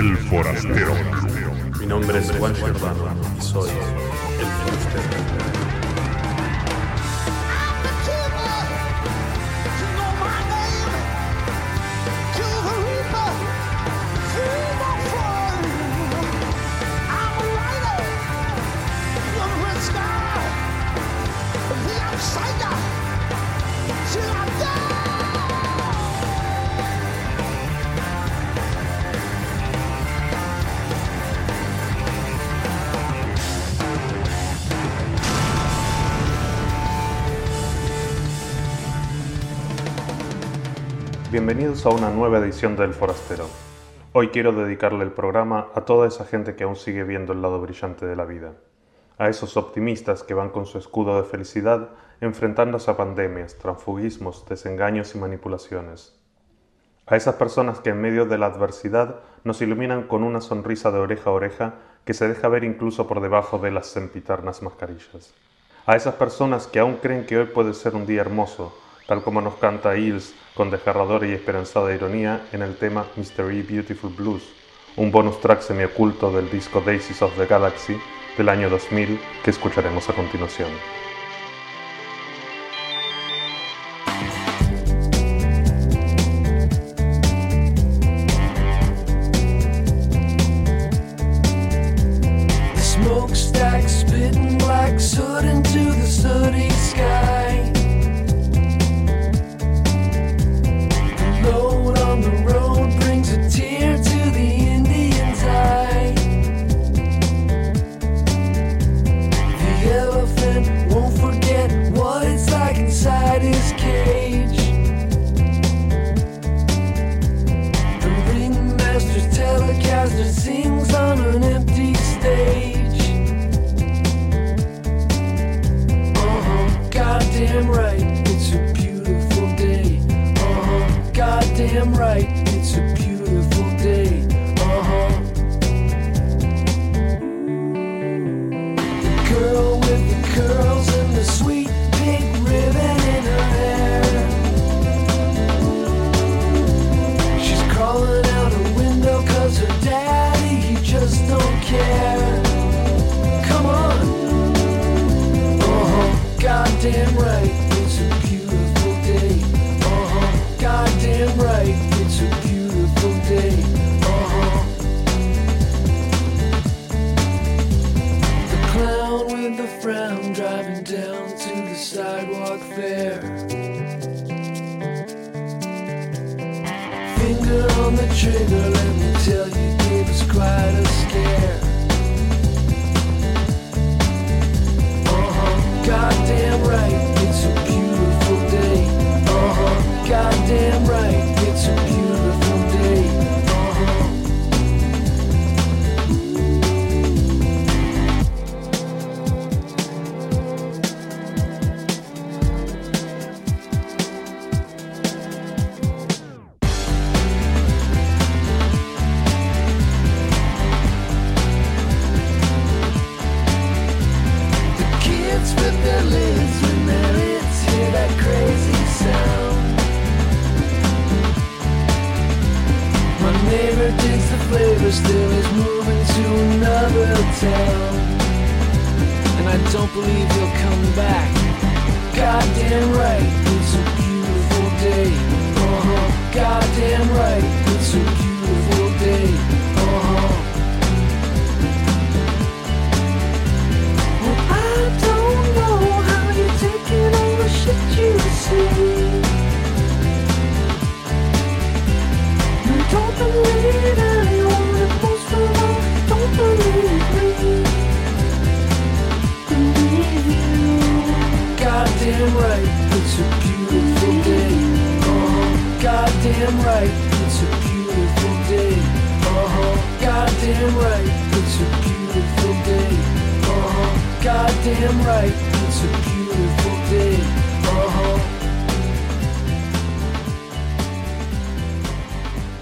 El forastero. Mi nombre es Juan y soy el forastero. Bienvenidos a una nueva edición de El Forastero. Hoy quiero dedicarle el programa a toda esa gente que aún sigue viendo el lado brillante de la vida, a esos optimistas que van con su escudo de felicidad enfrentándose a pandemias, transfugismos, desengaños y manipulaciones, a esas personas que en medio de la adversidad nos iluminan con una sonrisa de oreja a oreja que se deja ver incluso por debajo de las sempiternas mascarillas, a esas personas que aún creen que hoy puede ser un día hermoso, tal como nos canta Hills con desgarradora y esperanzada ironía en el tema Mystery Beautiful Blues, un bonus track semioculto del disco Daisies of the Galaxy del año 2000 que escucharemos a continuación. Digs the flavor, still is moving to another town. And I don't believe he'll come back. Goddamn right, it's a beautiful day. Uh huh. Goddamn right, it's a beautiful day. Uh I don't know how you're taking all the shit you see. It's. Uh-huh.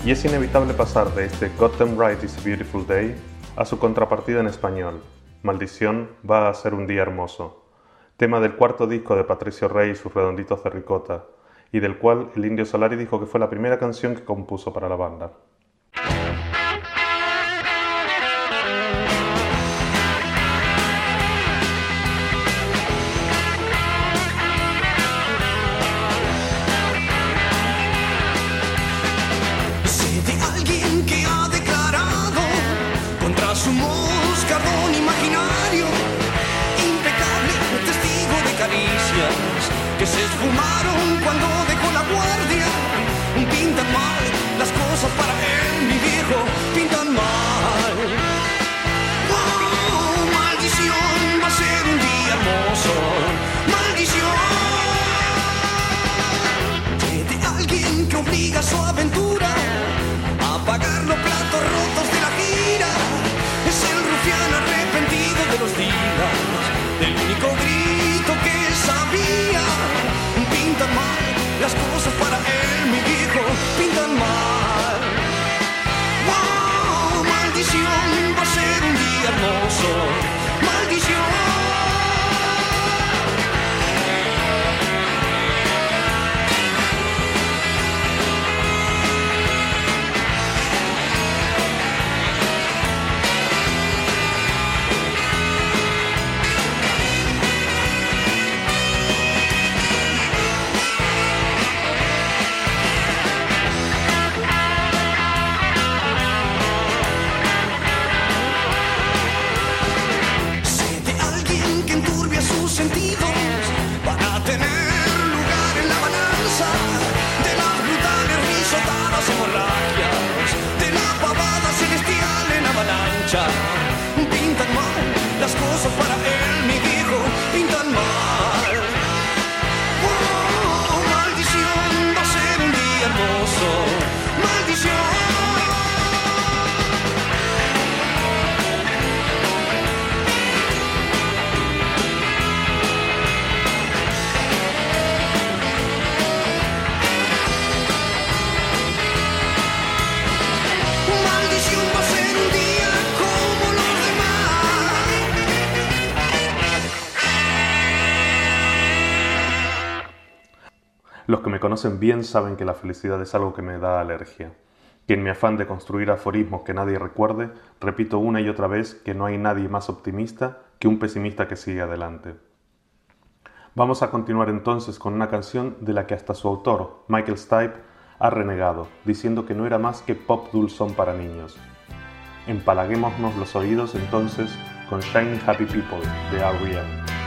Y es inevitable pasar de este Gotham Right is a Beautiful Day a su contrapartida en español, Maldición va a ser un día hermoso, tema del cuarto disco de Patricio Rey y sus redonditos de ricota, y del cual el Indio Solari dijo que fue la primera canción que compuso para la banda. Las cosas conocen bien saben que la felicidad es algo que me da alergia. Que en mi afán de construir aforismos que nadie recuerde, repito una y otra vez que no hay nadie más optimista que un pesimista que sigue adelante. Vamos a continuar entonces con una canción de la que hasta su autor, Michael Stipe, ha renegado, diciendo que no era más que pop dulzón para niños. Empalaguémonos los oídos entonces con Shiny Happy People de R.E.M.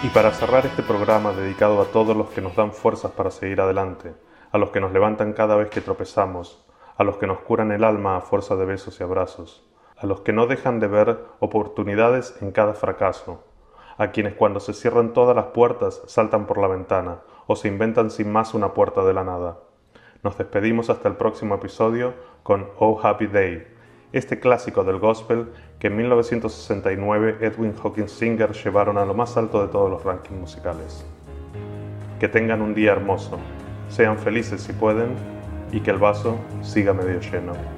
Y para cerrar este programa dedicado a todos los que nos dan fuerzas para seguir adelante, a los que nos levantan cada vez que tropezamos, a los que nos curan el alma a fuerza de besos y abrazos, a los que no dejan de ver oportunidades en cada fracaso, a quienes cuando se cierran todas las puertas saltan por la ventana o se inventan sin más una puerta de la nada. Nos despedimos hasta el próximo episodio con Oh Happy Day, este clásico del gospel que en 1969 Edwin Hawkins Singer llevaron a lo más alto de todos los rankings musicales. Que tengan un día hermoso, sean felices si pueden y que el vaso siga medio lleno.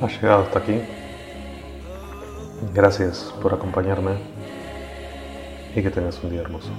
Has llegado hasta aquí. Gracias por acompañarme y que tengas un día hermoso.